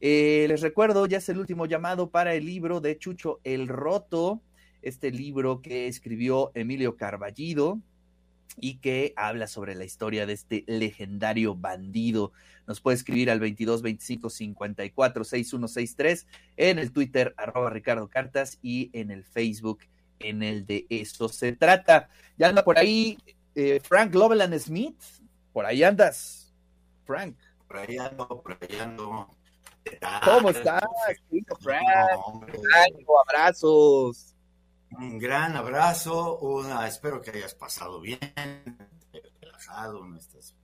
Eh, les recuerdo, ya es el último llamado para el libro de Chucho El Roto, este libro que escribió Emilio Carballido y que habla sobre la historia de este legendario bandido. Nos puede escribir al 22 25 54 6163 en el Twitter arroba Ricardo Cartas y en el Facebook en el de esto se trata. Ya anda por ahí eh, Frank Loveland Smith, por ahí andas, Frank. Por ahí ando, por ahí ando. ¿Cómo estás, Frank? abrazos. Un gran abrazo, una, espero que hayas pasado bien, relajado en estas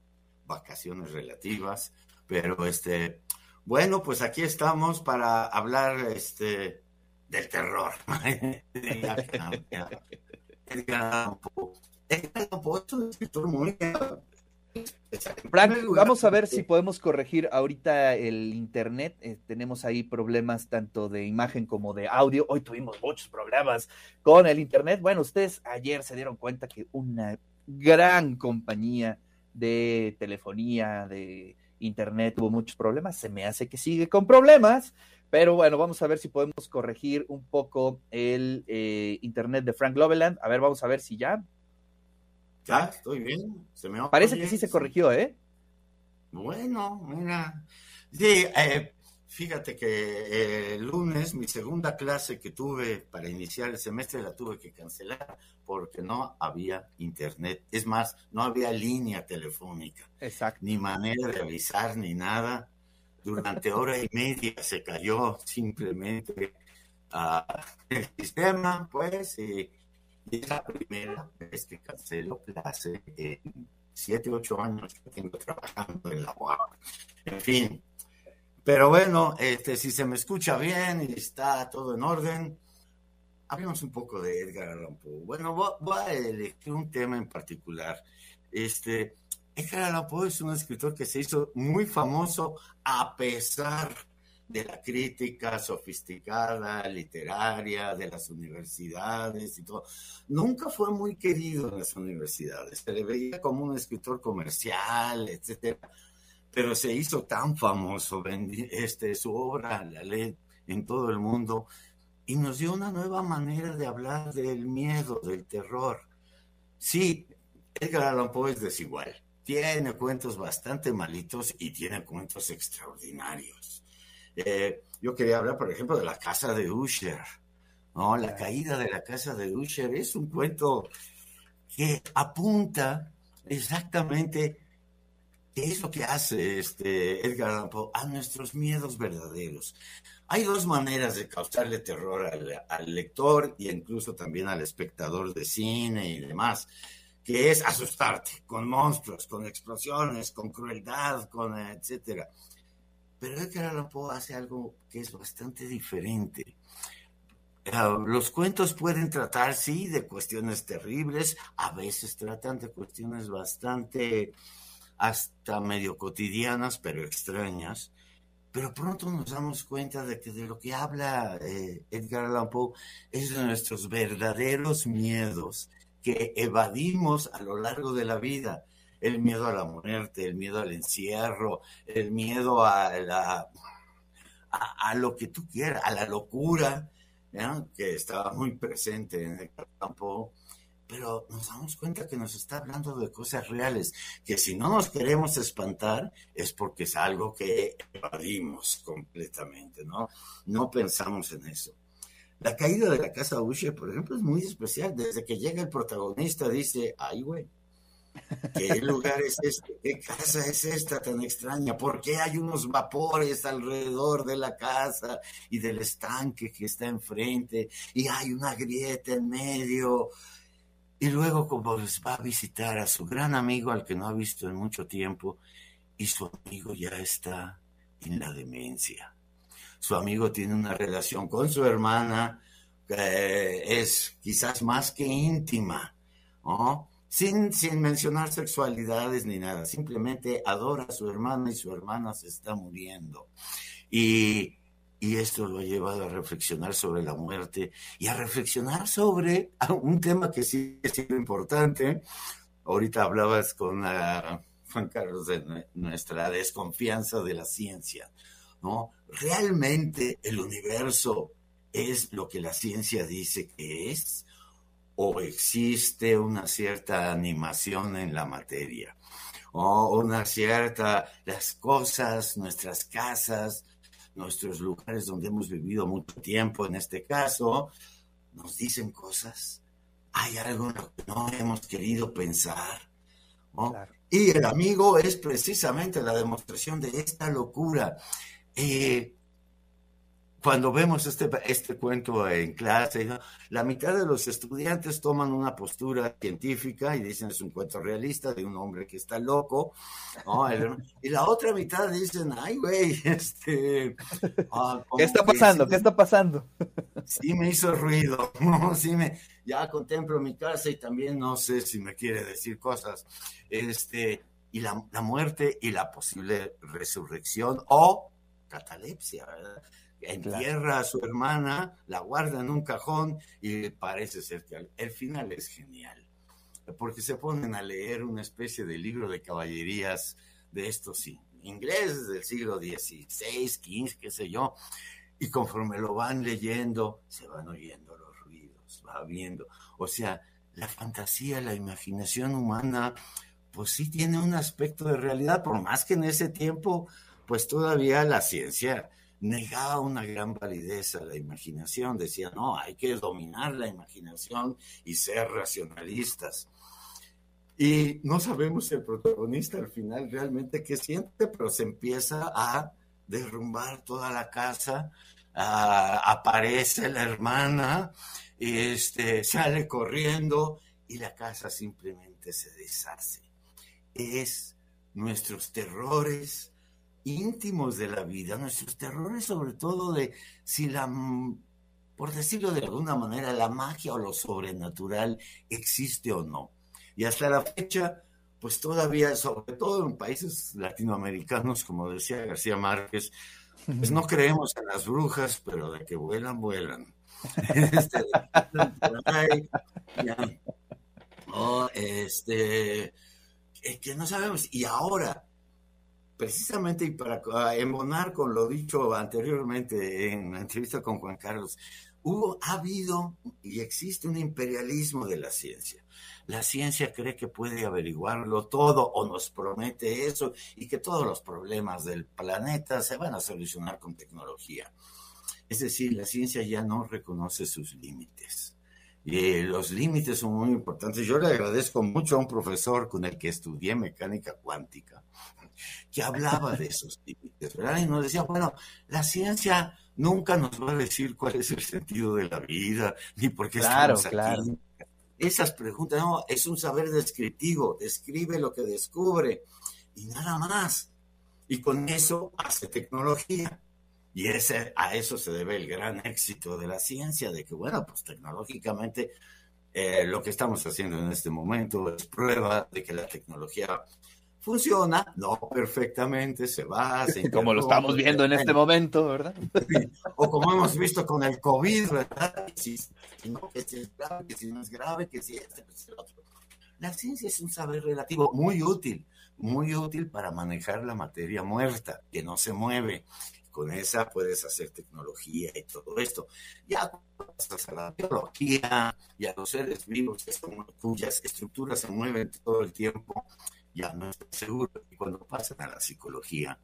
vacaciones relativas, pero este, bueno, pues aquí estamos para hablar este del terror. Frank, vamos a ver si podemos corregir ahorita el internet. Eh, tenemos ahí problemas tanto de imagen como de audio. Hoy tuvimos muchos problemas con el internet. Bueno, ustedes ayer se dieron cuenta que una gran compañía de telefonía, de internet, tuvo muchos problemas. Se me hace que sigue con problemas. Pero bueno, vamos a ver si podemos corregir un poco el eh, internet de Frank Loveland. A ver, vamos a ver si ya. Ya, estoy bien. Parece que sí se corrigió, ¿eh? Bueno, mira. Sí, eh, fíjate que eh, el lunes mi segunda clase que tuve para iniciar el semestre la tuve que cancelar porque no había internet. Es más, no había línea telefónica. Exacto. Ni manera de avisar ni nada durante hora y media se cayó simplemente uh, el sistema, pues, y, es la primera vez que cancelo clase en siete, ocho años que tengo trabajando en la UAP. En fin, pero bueno, este, si se me escucha bien y está todo en orden, hablemos un poco de Edgar Allan Poe. Bueno, voy a elegir un tema en particular. Este, Edgar Allan Poe es un escritor que se hizo muy famoso a pesar de la crítica sofisticada, literaria, de las universidades y todo. Nunca fue muy querido en las universidades. Se le veía como un escritor comercial, etcétera. Pero se hizo tan famoso, este, su obra la ley en todo el mundo y nos dio una nueva manera de hablar del miedo, del terror. Sí, Edgar Allan Poe es desigual tiene cuentos bastante malitos y tiene cuentos extraordinarios. Eh, yo quería hablar, por ejemplo, de la casa de Usher. ¿no? La caída de la casa de Usher es un cuento que apunta exactamente qué es lo que hace este Edgar Allan Poe a nuestros miedos verdaderos. Hay dos maneras de causarle terror al, lector y incluso también al espectador de cine y demás que es asustarte con monstruos, con explosiones, con crueldad, con etcétera. Pero Edgar Allan Poe hace algo que es bastante diferente. Ah, los cuentos pueden tratar, sí, de cuestiones terribles, a veces tratan de cuestiones bastante hasta medio cotidianas, pero extrañas. Pero pronto nos damos cuenta de que de lo que habla eh, Edgar Allan Poe es de nuestros verdaderos miedos que evadimos a lo largo de la vida. El miedo a la muerte, el miedo al encierro, el miedo a, la, a, lo que tú quieras, a la locura, que estaba muy presente en el campo pero nos damos cuenta que nos está hablando de cosas reales, que si no nos queremos espantar es porque es algo que evadimos completamente, ¿no? No pensamos en eso. La caída de la casa Usher, por ejemplo, es muy especial. Desde que llega el protagonista dice, ay, güey, ¿qué lugar es este? ¿Qué casa es esta tan extraña? ¿Por qué hay unos vapores alrededor de la casa y del estanque que está enfrente? Y hay una grieta en medio. Y luego como va a visitar a su gran amigo al que no ha visto en mucho tiempo y su amigo ya está en la demencia su amigo tiene una relación con su hermana que es quizás más que íntima, ¿no? Sin, sin mencionar sexualidades ni nada, simplemente adora a su hermana y su hermana se está muriendo. Y, y esto lo ha llevado a reflexionar sobre la muerte y a reflexionar sobre un tema que sí es importante. Ahorita hablabas con ah, Juan Carlos de nuestra desconfianza de la ciencia. ¿no? ¿Realmente el universo es lo que la ciencia dice que es? ¿O existe una cierta animación en la materia? ¿O una cierta, las cosas, nuestras casas, nuestros lugares donde hemos vivido mucho tiempo, en este caso, nos dicen cosas? ¿Hay algo en lo que no hemos querido pensar? Y el amigo es precisamente la demostración de esta locura. Eh, cuando vemos este, este cuento en clase, la mitad de los estudiantes toman una postura científica y dicen es un cuento realista de un hombre que está loco, y la otra mitad dicen, ay, güey, este... Ah, ¿Qué está pasando? ¿Qué está pasando? Sí me hizo ruido, ¿no? sí me... Ya contemplo mi casa y también no sé si me quiere decir cosas. Este, y la, la muerte y la posible resurrección o catalepsia, ¿verdad? Entierra a su hermana, la guarda en un cajón y parece ser que el final es genial, porque se ponen a leer una especie de libro de caballerías de estos sí, ingleses del siglo XVI, XV, qué sé yo, y conforme lo van leyendo, se van oyendo los ruidos, va viendo, o sea, la fantasía, la imaginación humana, pues sí tiene un aspecto de realidad, por más que en ese tiempo, pues todavía la ciencia negaba una gran validez a la imaginación, decía, no, hay que dominar la imaginación y ser racionalistas. Y no sabemos el protagonista al final realmente qué siente, pero se empieza a derrumbar toda la casa, aparece la hermana, este, sale corriendo y la casa simplemente se deshace. Es nuestros terrores, íntimos de la vida, nuestros terrores sobre todo de si la, por decirlo de alguna manera, la magia o lo sobrenatural existe o no. Y hasta la fecha, pues todavía, sobre todo en países latinoamericanos, como decía García Márquez, pues no creemos en las brujas, pero de que vuelan, vuelan. este, este, que no sabemos. Y ahora, precisamente y para embonar con lo dicho anteriormente en la entrevista con Juan Carlos, hubo, ha habido y existe un imperialismo de la ciencia. La ciencia cree que puede averiguarlo todo o nos promete eso y que todos los problemas del planeta se van a solucionar con tecnología. Es decir, la ciencia ya no reconoce sus límites. Y los límites son muy importantes. Yo le agradezco mucho a un profesor con el que estudié mecánica cuántica, que hablaba de esos límites, ¿verdad? Y nos decía, bueno, la ciencia nunca nos va a decir cuál es el sentido de la vida, ni por qué estamos aquí. Esas preguntas, no, es un saber descriptivo, describe lo que descubre y nada más. Y con eso hace tecnología. Y ese, a eso se debe el gran éxito de la ciencia, de que, bueno, pues tecnológicamente eh, lo que estamos haciendo en este momento es prueba de que la tecnología funciona, no perfectamente, se va, se Como lo estamos viendo en este momento, ¿verdad? O como hemos visto con el COVID, ¿verdad? Si, no, que si es grave, que si no es grave, que si este, que si el otro. La ciencia es un saber relativo muy útil, muy útil para manejar la materia muerta, que no se mueve. Con esa puedes hacer tecnología y todo esto. Ya pasas a la biología y a los seres vivos cuyas estructuras se mueven todo el tiempo, ya no estoy seguro. Y cuando pasan a la psicología,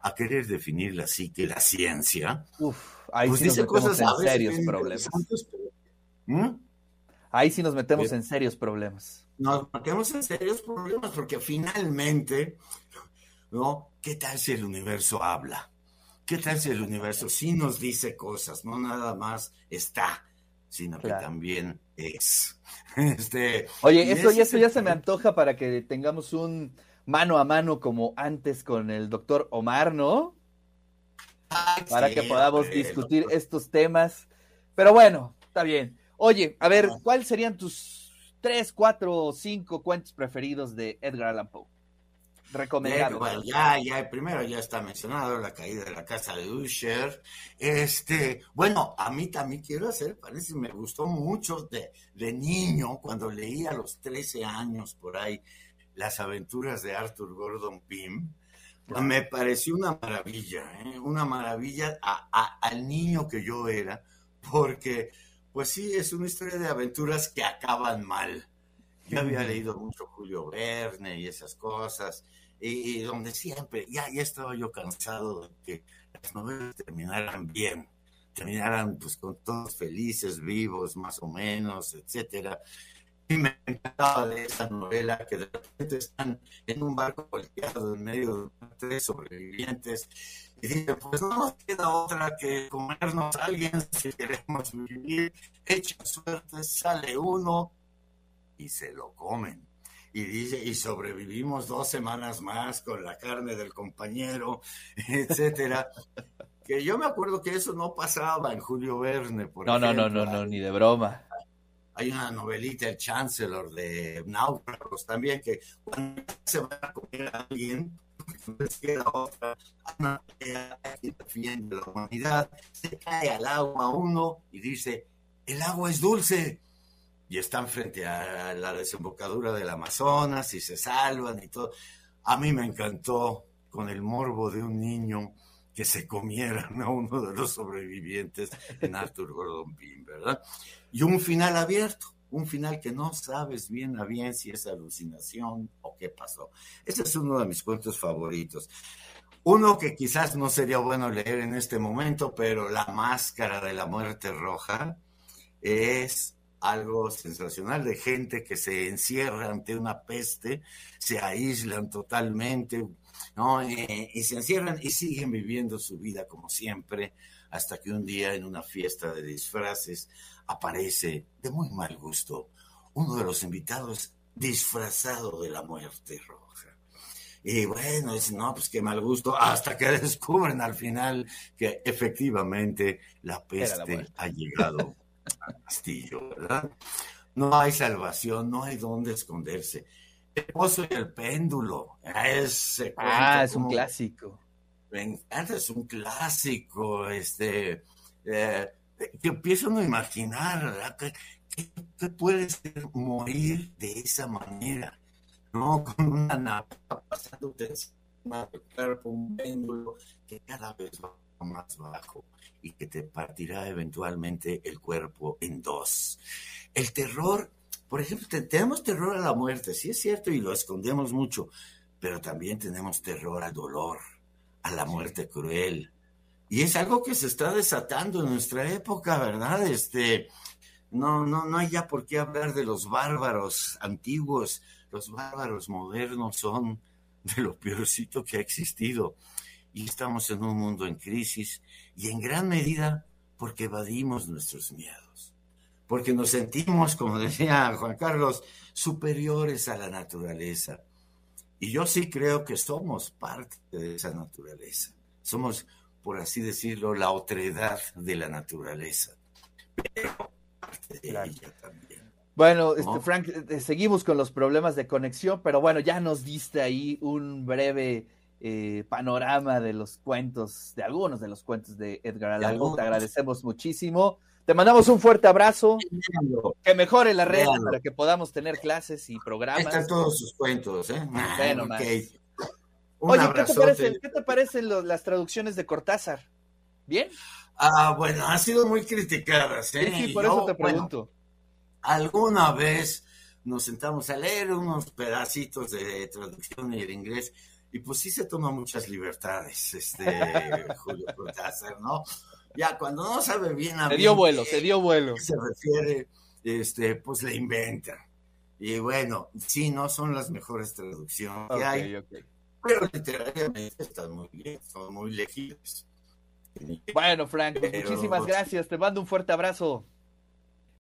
a querer definir la psique, la ciencia, ahí pues sí nos metemos en serios problemas. ¿Mm? Ahí sí nos metemos en serios problemas. Nos metemos en serios problemas porque finalmente, ¿no? ¿Qué tal si el universo habla? ¿Qué tal si el universo sí nos dice cosas, no nada más está, sino que también es? Este, Oye, eso, y eso ya se me antoja para que tengamos un mano a mano como antes con el doctor Omar, ¿no? para que podamos discutir estos temas. Pero bueno, está bien. Oye, a ver, ¿cuáles serían tus tres, cuatro o cinco cuentos preferidos de Edgar Allan Poe? Recomendado. Bueno, ya, ya, primero ya está mencionado la caída de la casa de Usher. Este, bueno, a mí también quiero hacer, parece, me gustó mucho de, de niño, cuando leí a los 13 años por ahí las aventuras de Arthur Gordon Pym. Me pareció una maravilla, ¿eh? una maravilla a, al niño que yo era, porque, pues sí, es una historia de aventuras que acaban mal. Yo había leído mucho Julio Verne y esas cosas, y, donde siempre, ya, ya estaba yo cansado de que las novelas terminaran bien, terminaran pues con todos felices, vivos, más o menos, etcétera y me encantaba de esa novela que de repente están en un barco volteado en medio de tres sobrevivientes y dicen, pues no nos queda otra que comernos a alguien si queremos vivir. Echa suerte, sale uno y se lo comen. Y dice, y sobrevivimos dos semanas más con la carne del compañero, etcétera. que yo me acuerdo que eso no pasaba en Julio Verne, por no, No, no, no, no, ni de broma hay una novelita, El Chancellor, de Náufragos también, que cuando se va a comer a alguien, queda otra, una que defiende la humanidad, se cae al agua uno y dice, el agua es dulce. Y están frente a la desembocadura del Amazonas y se salvan y todo. A mí me encantó con el morbo de un niño que se comieran a uno de los sobrevivientes en Arthur Gordon Pym, ¿verdad? y un final abierto, un final que no sabes bien a bien si es alucinación o qué pasó. Ese es uno de mis cuentos favoritos. Uno que quizás no sería bueno leer en este momento, pero La Máscara de la Muerte Roja es algo sensacional de gente que se encierra ante una peste, se aíslan totalmente, ¿no? Eh, y se encierran y siguen viviendo su vida como siempre, hasta que un día en una fiesta de disfraces aparece de muy mal gusto uno de los invitados disfrazado de la muerte roja. Y bueno, es no, pues qué mal gusto, hasta que descubren al final que efectivamente la peste ha llegado castillo, ¿verdad? No hay salvación, no hay dónde esconderse. El pozo y el péndulo. Ese ah, es un clásico. Me encanta, es un clásico. Este, eh, que empiezo a imaginar, ¿Qué, puede ser morir de esa manera? ¿No? Con una napa pasando encima del cuerpo, un péndulo que cada vez va más bajo y que te partirá eventualmente el cuerpo en dos. El terror, por ejemplo, tenemos terror a la muerte, sí es cierto, y lo escondemos mucho, pero también tenemos terror al dolor, a la muerte cruel, y es algo que se está desatando en nuestra época, ¿verdad? Este, no, no, no hay ya por qué hablar de los bárbaros antiguos. Los bárbaros modernos son de lo peorcito que ha existido. Y estamos en un mundo en crisis y en gran medida porque evadimos nuestros miedos. Porque nos sentimos, como decía Juan Carlos, superiores a la naturaleza. Y yo sí creo que somos parte de esa naturaleza. Somos por así decirlo, la otredad de la naturaleza. Pero parte de ella también. Bueno, este, Frank, eh, seguimos con los problemas de conexión, pero bueno, ya nos diste ahí un breve eh, panorama de los cuentos, de algunos de los cuentos de Edgar Allan Poe. Te agradecemos muchísimo. Te mandamos un fuerte abrazo. Que mejore la red para que podamos tener clases y programas. Están todos sus cuentos, ¿eh? Bueno, okay. Oye, ¿qué te, parecen, ¿qué te parecen las traducciones de Cortázar? ¿Bien? Ah, bueno, han sido muy criticadas, ¿eh? Sí, por eso te pregunto. alguna vez nos sentamos a leer unos pedacitos de traducción de inglés, y pues sí se toma muchas libertades, este Julio Cortázar, ¿no? Ya cuando no sabe bien a Se dio vuelo, se dio vuelo. Se refiere, este, pues le inventa. Y bueno, sí, no son las mejores traducciones que hay. Okay pero literariamente están muy bien, son muy legibles. Bueno, Frank, pues muchísimas gracias. Te mando un fuerte abrazo.